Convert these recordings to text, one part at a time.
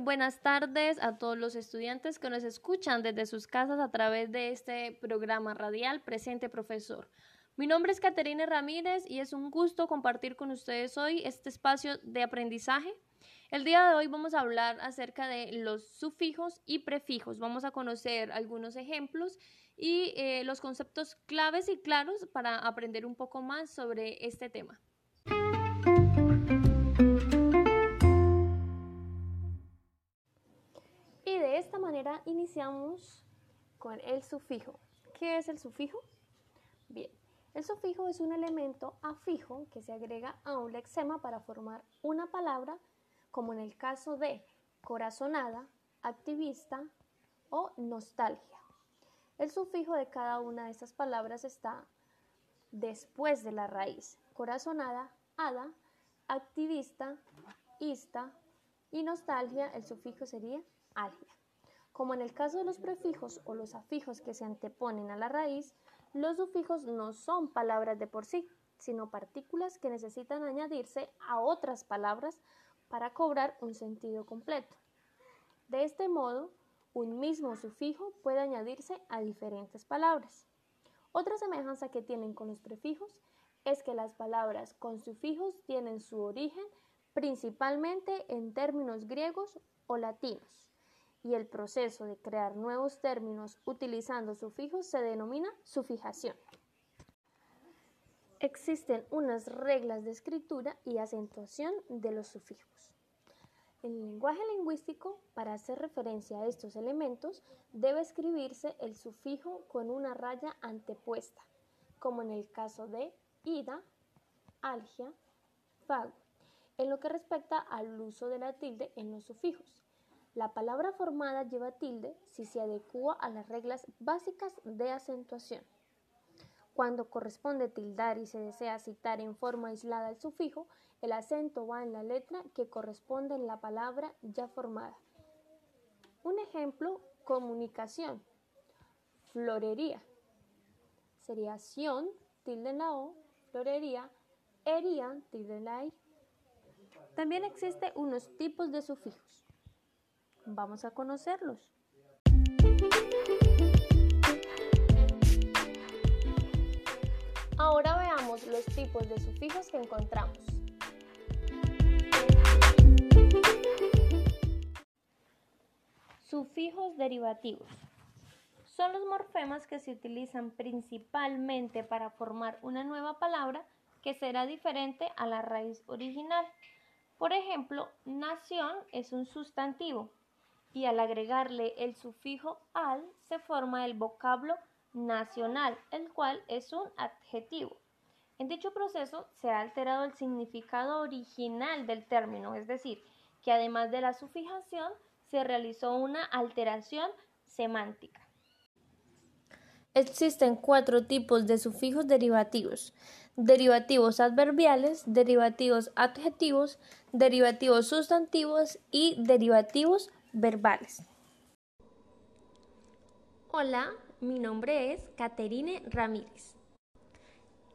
buenas tardes a todos los estudiantes que nos escuchan desde sus casas a través de este programa radial Presente Profesor. Mi nombre es Caterina Ramírez y es un gusto compartir con ustedes hoy este espacio de aprendizaje. El día de hoy vamos a hablar acerca de los sufijos y prefijos. Vamos a conocer algunos ejemplos y eh, los conceptos claves y claros para aprender un poco más sobre este tema. Esta manera iniciamos con el sufijo. ¿Qué es el sufijo? Bien, el sufijo es un elemento afijo que se agrega a un lexema para formar una palabra, como en el caso de corazonada, activista o nostalgia. El sufijo de cada una de estas palabras está después de la raíz. Corazonada, hada, activista, ista y nostalgia, el sufijo sería algia. Como en el caso de los prefijos o los afijos que se anteponen a la raíz, los sufijos no son palabras de por sí, sino partículas que necesitan añadirse a otras palabras para cobrar un sentido completo. De este modo, un mismo sufijo puede añadirse a diferentes palabras. Otra semejanza que tienen con los prefijos es que las palabras con sufijos tienen su origen principalmente en términos griegos o latinos y el proceso de crear nuevos términos utilizando sufijos se denomina sufijación. Existen unas reglas de escritura y acentuación de los sufijos. En lenguaje lingüístico, para hacer referencia a estos elementos, debe escribirse el sufijo con una raya antepuesta, como en el caso de ida, algia, fago, en lo que respecta al uso de la tilde en los sufijos. La palabra formada lleva tilde si se adecua a las reglas básicas de acentuación. Cuando corresponde tildar y se desea citar en forma aislada el sufijo, el acento va en la letra que corresponde en la palabra ya formada. Un ejemplo, comunicación. Florería. Sería sion, tilde en la O, florería, hería, tilde en la I. También existen unos tipos de sufijos. Vamos a conocerlos. Ahora veamos los tipos de sufijos que encontramos. Sufijos derivativos. Son los morfemas que se utilizan principalmente para formar una nueva palabra que será diferente a la raíz original. Por ejemplo, nación es un sustantivo, y al agregarle el sufijo al se forma el vocablo nacional, el cual es un adjetivo. En dicho proceso se ha alterado el significado original del término, es decir, que además de la sufijación se realizó una alteración semántica. Existen cuatro tipos de sufijos derivativos. Derivativos adverbiales, derivativos adjetivos, derivativos sustantivos y derivativos verbales. Hola, mi nombre es Caterine Ramírez.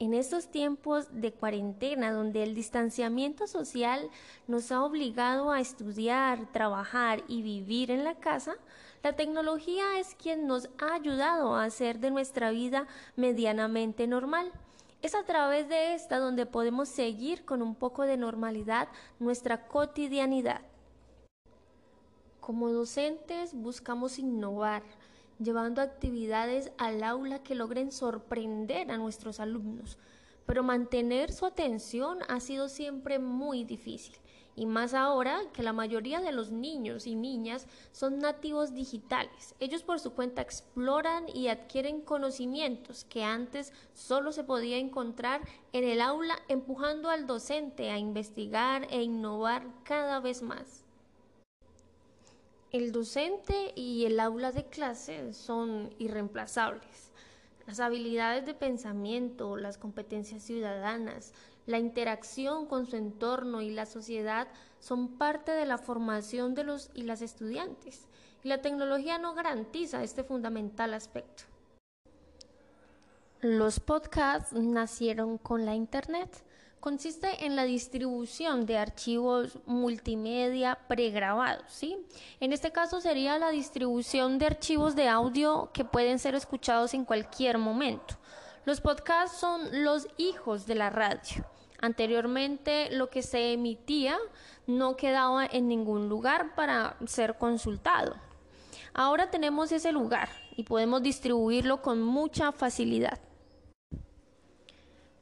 En estos tiempos de cuarentena donde el distanciamiento social nos ha obligado a estudiar, trabajar y vivir en la casa, la tecnología es quien nos ha ayudado a hacer de nuestra vida medianamente normal. Es a través de esta donde podemos seguir con un poco de normalidad nuestra cotidianidad. Como docentes buscamos innovar, llevando actividades al aula que logren sorprender a nuestros alumnos, pero mantener su atención ha sido siempre muy difícil, y más ahora que la mayoría de los niños y niñas son nativos digitales. Ellos por su cuenta exploran y adquieren conocimientos que antes solo se podía encontrar en el aula empujando al docente a investigar e innovar cada vez más. El docente y el aula de clase son irreemplazables. Las habilidades de pensamiento, las competencias ciudadanas, la interacción con su entorno y la sociedad son parte de la formación de los y las estudiantes, y la tecnología no garantiza este fundamental aspecto. Los podcasts nacieron con la Internet consiste en la distribución de archivos multimedia pregrabados, ¿sí? En este caso sería la distribución de archivos de audio que pueden ser escuchados en cualquier momento. Los podcasts son los hijos de la radio. Anteriormente lo que se emitía no quedaba en ningún lugar para ser consultado. Ahora tenemos ese lugar y podemos distribuirlo con mucha facilidad.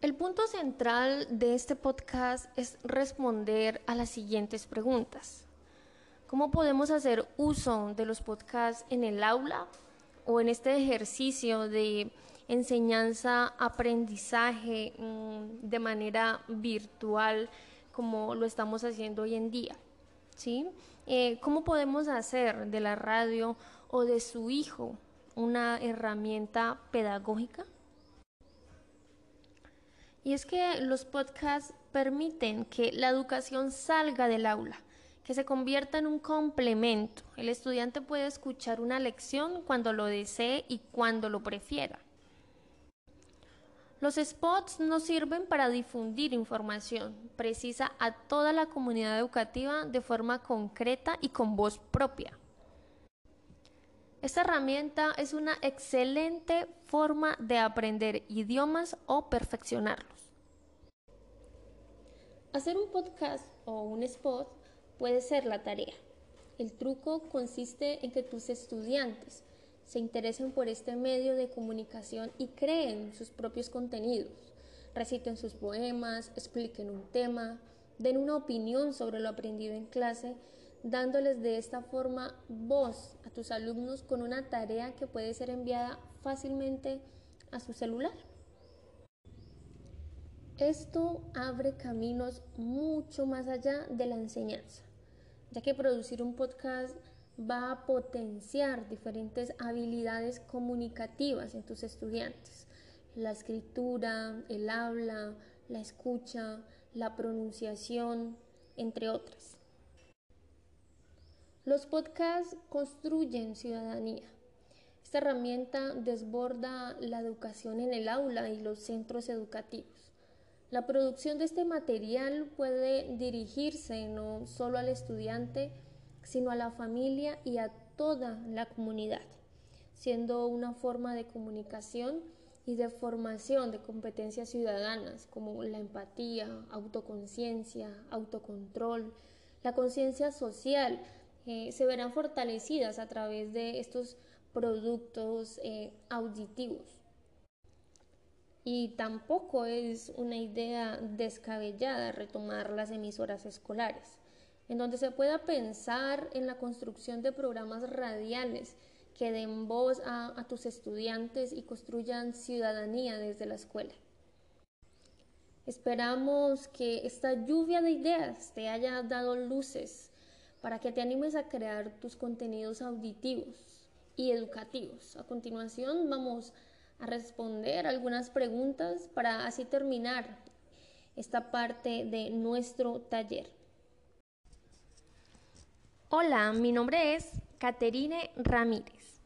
El punto central de este podcast es responder a las siguientes preguntas. ¿Cómo podemos hacer uso de los podcasts en el aula o en este ejercicio de enseñanza, aprendizaje mm, de manera virtual como lo estamos haciendo hoy en día? ¿Sí? Eh, ¿Cómo podemos hacer de la radio o de su hijo una herramienta pedagógica? Y es que los podcasts permiten que la educación salga del aula, que se convierta en un complemento. El estudiante puede escuchar una lección cuando lo desee y cuando lo prefiera. Los spots nos sirven para difundir información precisa a toda la comunidad educativa de forma concreta y con voz propia. Esta herramienta es una excelente forma de aprender idiomas o perfeccionarlos. Hacer un podcast o un spot puede ser la tarea. El truco consiste en que tus estudiantes se interesen por este medio de comunicación y creen sus propios contenidos. Reciten sus poemas, expliquen un tema, den una opinión sobre lo aprendido en clase dándoles de esta forma voz a tus alumnos con una tarea que puede ser enviada fácilmente a su celular. Esto abre caminos mucho más allá de la enseñanza, ya que producir un podcast va a potenciar diferentes habilidades comunicativas en tus estudiantes. La escritura, el habla, la escucha, la pronunciación, entre otras. Los podcasts construyen ciudadanía. Esta herramienta desborda la educación en el aula y los centros educativos. La producción de este material puede dirigirse no solo al estudiante, sino a la familia y a toda la comunidad, siendo una forma de comunicación y de formación de competencias ciudadanas como la empatía, autoconciencia, autocontrol, la conciencia social, eh, se verán fortalecidas a través de estos productos eh, auditivos. Y tampoco es una idea descabellada retomar las emisoras escolares, en donde se pueda pensar en la construcción de programas radiales que den voz a tus estudiantes y construyan ciudadanía desde la escuela. Esperamos que esta lluvia de ideas te haya dado luces para que te animes a crear tus contenidos auditivos y educativos. A continuación vamos a responder algunas preguntas para así terminar esta parte de nuestro taller. Hola, mi nombre es Caterine Ramírez.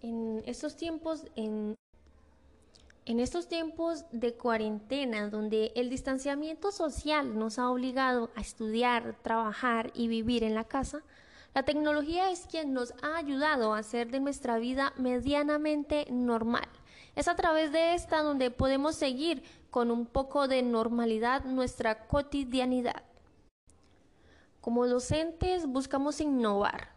En estos tiempos en en estos tiempos de cuarentena, donde el distanciamiento social nos ha obligado a estudiar, trabajar y vivir en la casa, la tecnología es quien nos ha ayudado a hacer de nuestra vida medianamente normal. Es a través de esta donde podemos seguir con un poco de normalidad nuestra cotidianidad. Como docentes buscamos innovar,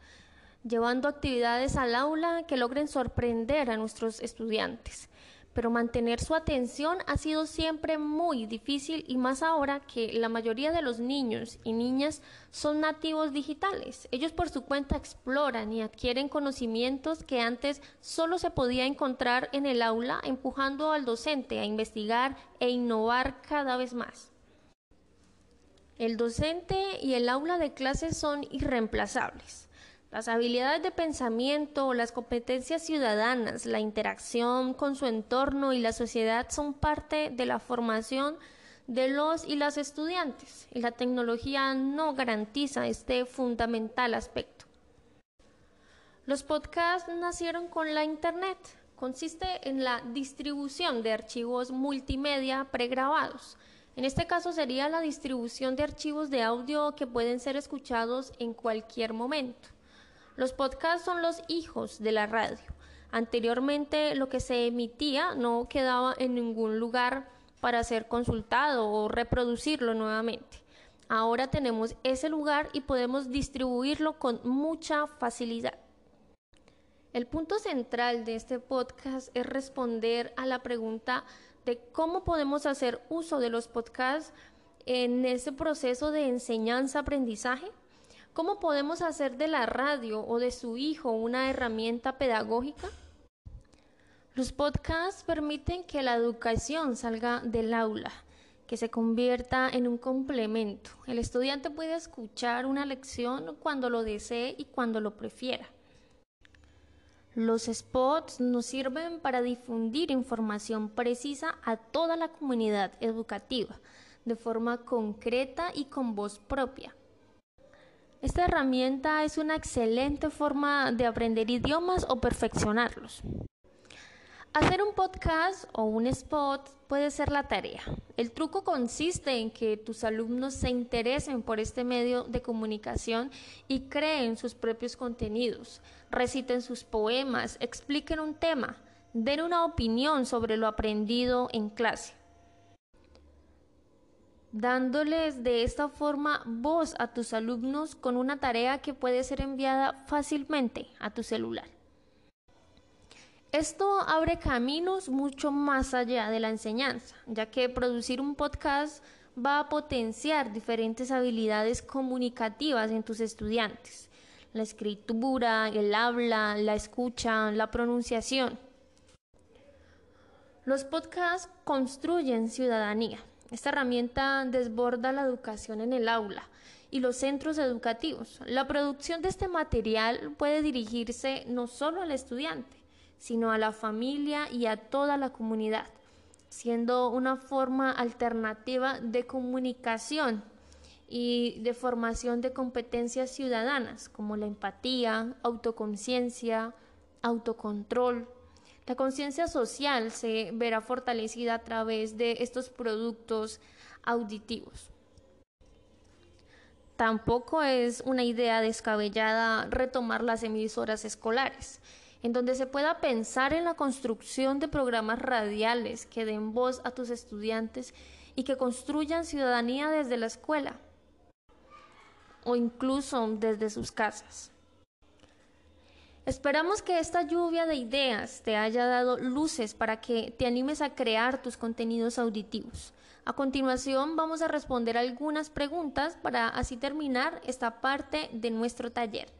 llevando actividades al aula que logren sorprender a nuestros estudiantes pero mantener su atención ha sido siempre muy difícil y más ahora que la mayoría de los niños y niñas son nativos digitales. Ellos por su cuenta exploran y adquieren conocimientos que antes solo se podía encontrar en el aula, empujando al docente a investigar e innovar cada vez más. El docente y el aula de clases son irreemplazables. Las habilidades de pensamiento, las competencias ciudadanas, la interacción con su entorno y la sociedad son parte de la formación de los y las estudiantes y la tecnología no garantiza este fundamental aspecto. Los podcasts nacieron con la Internet, consiste en la distribución de archivos multimedia pregrabados. En este caso sería la distribución de archivos de audio que pueden ser escuchados en cualquier momento. Los podcasts son los hijos de la radio. Anteriormente lo que se emitía no quedaba en ningún lugar para ser consultado o reproducirlo nuevamente. Ahora tenemos ese lugar y podemos distribuirlo con mucha facilidad. El punto central de este podcast es responder a la pregunta de cómo podemos hacer uso de los podcasts en ese proceso de enseñanza-aprendizaje. ¿Cómo podemos hacer de la radio o de su hijo una herramienta pedagógica? Los podcasts permiten que la educación salga del aula, que se convierta en un complemento. El estudiante puede escuchar una lección cuando lo desee y cuando lo prefiera. Los spots nos sirven para difundir información precisa a toda la comunidad educativa, de forma concreta y con voz propia. Esta herramienta es una excelente forma de aprender idiomas o perfeccionarlos. Hacer un podcast o un spot puede ser la tarea. El truco consiste en que tus alumnos se interesen por este medio de comunicación y creen sus propios contenidos, reciten sus poemas, expliquen un tema, den una opinión sobre lo aprendido en clase dándoles de esta forma voz a tus alumnos con una tarea que puede ser enviada fácilmente a tu celular. Esto abre caminos mucho más allá de la enseñanza, ya que producir un podcast va a potenciar diferentes habilidades comunicativas en tus estudiantes. La escritura, el habla, la escucha, la pronunciación. Los podcasts construyen ciudadanía. Esta herramienta desborda la educación en el aula y los centros educativos. La producción de este material puede dirigirse no solo al estudiante, sino a la familia y a toda la comunidad, siendo una forma alternativa de comunicación y de formación de competencias ciudadanas como la empatía, autoconciencia, autocontrol. La conciencia social se verá fortalecida a través de estos productos auditivos. Tampoco es una idea descabellada retomar las emisoras escolares en donde se pueda pensar en la construcción de programas radiales que den voz a tus estudiantes y que construyan ciudadanía desde la escuela o incluso desde sus casas. Esperamos que esta lluvia de ideas te haya dado luces para que te animes a crear tus contenidos auditivos. A continuación vamos a responder algunas preguntas para así terminar esta parte de nuestro taller.